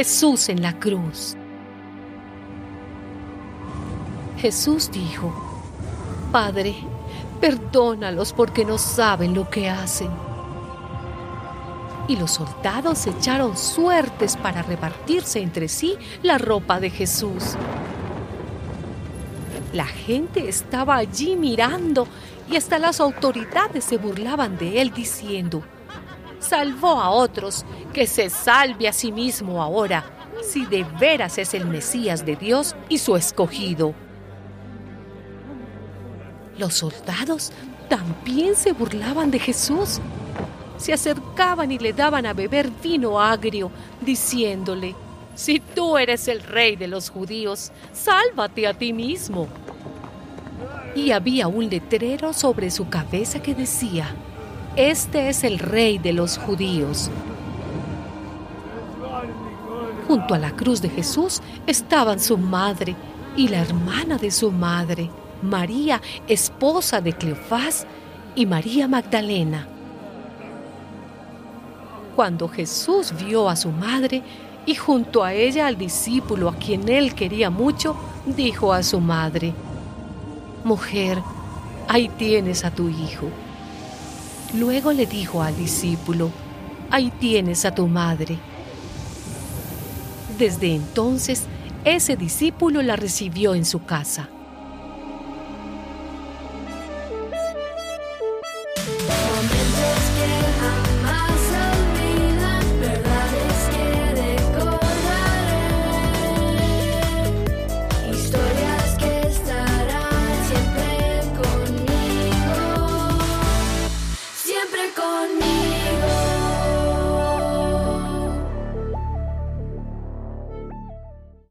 Jesús en la cruz. Jesús dijo, Padre, perdónalos porque no saben lo que hacen. Y los soldados echaron suertes para repartirse entre sí la ropa de Jesús. La gente estaba allí mirando y hasta las autoridades se burlaban de él diciendo, salvó a otros, que se salve a sí mismo ahora, si de veras es el Mesías de Dios y su escogido. Los soldados también se burlaban de Jesús. Se acercaban y le daban a beber vino agrio, diciéndole, si tú eres el rey de los judíos, sálvate a ti mismo. Y había un letrero sobre su cabeza que decía, Este es el rey de los judíos. Junto a la cruz de Jesús estaban su madre y la hermana de su madre, María, esposa de Cleofás, y María Magdalena. Cuando Jesús vio a su madre y junto a ella al discípulo a quien él quería mucho, dijo a su madre, Mujer, ahí tienes a tu hijo. Luego le dijo al discípulo, ahí tienes a tu madre. Desde entonces, ese discípulo la recibió en su casa.